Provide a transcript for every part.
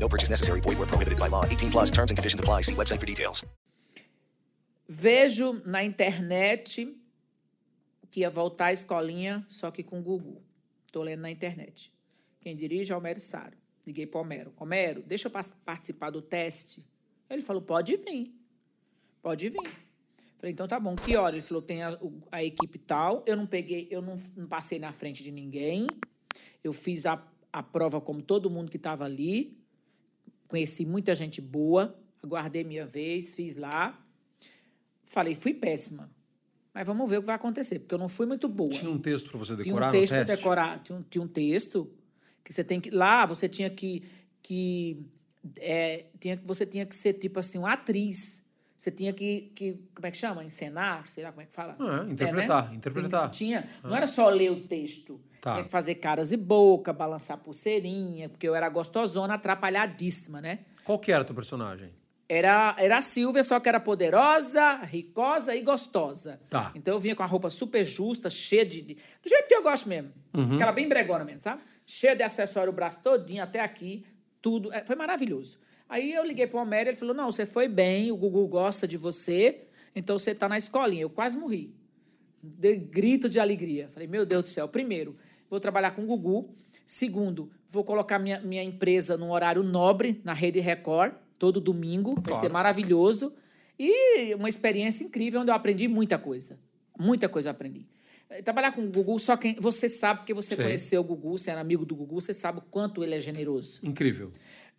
No purchase necessary. Void where prohibited by law. 18 plus terms and conditions apply. See website for details. Vejo na internet que ia voltar à escolinha, só que com o Gugu. Tô lendo na internet. Quem dirige é o Homero Saro. Liguei para Homero. Homero, deixa eu participar do teste. Ele falou, pode vir. Pode vir. Falei, então tá bom. Que hora? Ele falou, tem a, a equipe tal. Eu não peguei, eu não, não passei na frente de ninguém. Eu fiz a, a prova como todo mundo que estava ali. Conheci muita gente boa. Aguardei minha vez, fiz lá. Falei, fui péssima. Mas vamos ver o que vai acontecer, porque eu não fui muito boa. Tinha um texto para você Tinha decorar um texto no para teste? decorar. Tinha um, tinha um texto que você tem que. Lá você tinha que. que é, tinha, você tinha que ser tipo assim, uma atriz. Você tinha que, que. Como é que chama? Encenar? Sei lá como é que fala. É, interpretar, né? interpretar. Tinha. Não era só ler o texto. Tá. Tinha que fazer caras e boca, balançar pulseirinha, porque eu era gostosona, atrapalhadíssima, né? Qual que era teu personagem? Era, era a Silvia, só que era poderosa, ricosa e gostosa. Tá. Então eu vinha com a roupa super justa, cheia de. de- do jeito que eu gosto mesmo. Aquela bem bregona mesmo, sabe? Cheia de acessório, o braço todinho até aqui, tudo. É, foi maravilhoso. Aí eu liguei pro Homero, ele falou: não, você foi bem, o Gugu gosta de você, então você tá na escolinha. Eu quase morri. Dei grito de alegria. Falei, meu Deus do céu. Primeiro, vou trabalhar com o Gugu. Segundo, vou colocar minha, minha empresa num horário nobre, na Rede Record, todo domingo. Vai Claro. ser maravilhoso. E uma experiência incrível, onde eu aprendi muita coisa. Muita coisa eu aprendi. Eh, Trabalhar com o Gugu, só quem. Você sabe, porque você Sei. conheceu o Gugu, você era amigo do Gugu, você sabe o quanto ele é generoso. Incrível.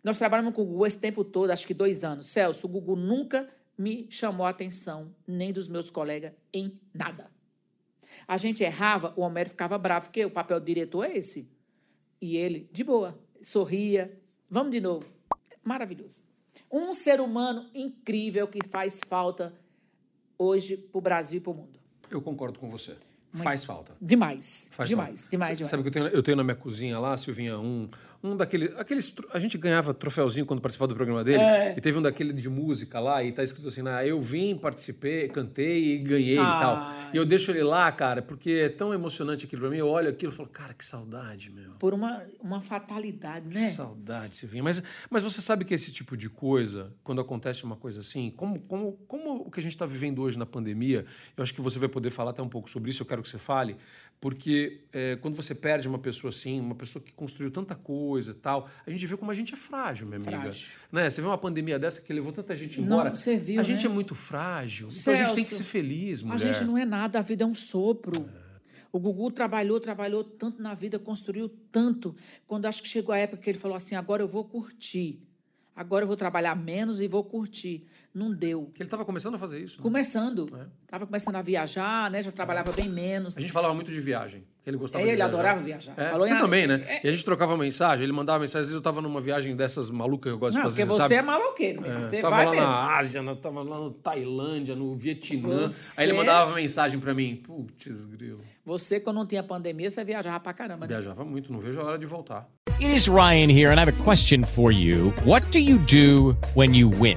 Nós trabalhamos com o Gugu esse tempo todo, acho que dois anos. Celso, o Gugu nunca me chamou a atenção, nem dos meus colegas, em nada. A gente errava, o Homero ficava bravo, porque o papel do diretor é esse. E ele, de boa, sorria. Vamos de novo. Maravilhoso. Um ser humano incrível que faz falta hoje para o Brasil e para o mundo. Eu concordo com você. Faz falta. Demais. Faz demais, falta. demais, demais. Sabe que eu tenho, eu tenho na minha cozinha lá, Silvinha, um, um daquele, aqueles, a gente ganhava troféuzinho quando participava do programa dele, É. e teve um daquele de música lá, e tá escrito assim, ah, eu vim, participei, cantei e ganhei e tal. E eu deixo ele lá, cara, porque é tão emocionante aquilo pra mim, eu olho aquilo e falo, cara, que saudade, meu. Por uma, uma fatalidade, Que né? saudade, Silvinha. Mas, mas você sabe que esse tipo de coisa, quando acontece uma coisa assim, como, como, como o que a gente está vivendo hoje na pandemia, eu acho que você vai poder falar até um pouco sobre isso, eu quero que você fale, porque é, quando você perde uma pessoa assim, uma pessoa que construiu tanta coisa e tal, a gente vê como a gente é frágil, minha amiga. Frágil. Né? Você vê uma pandemia dessa que levou tanta gente Não, embora. você viu, a gente né? é muito frágil. Então a gente tem que Celso, ser feliz, mulher. A gente não é nada, a vida é um sopro. O Gugu trabalhou, trabalhou tanto na vida, construiu tanto. Quando acho que chegou a época que ele falou assim: agora eu vou curtir. Agora eu vou trabalhar menos e vou curtir. Não deu. Porque ele estava começando a fazer isso. né? Começando. Estava começando a viajar, né? Já trabalhava bem menos. A gente falava muito de viagem. Que ele gostava É, de ele viajar. adorava viajar. É, Falou você em- também, né? é- E a gente trocava mensagem, ele mandava mensagem. Às vezes eu tava numa viagem dessas malucas que eu gosto Não, de fazer. porque você sabe? é maloqueiro. mesmo. É, Você tava vai lá mesmo. na Ásia, na- tava lá no Tailândia, no Vietnã. Você- Aí ele mandava mensagem pra mim. Putz, grilo. Você, quando não tinha pandemia, você viajava pra caramba, né? Viajava muito, não vejo a hora de voltar. It is Ryan here, and I have a question for you. What do you do when you win?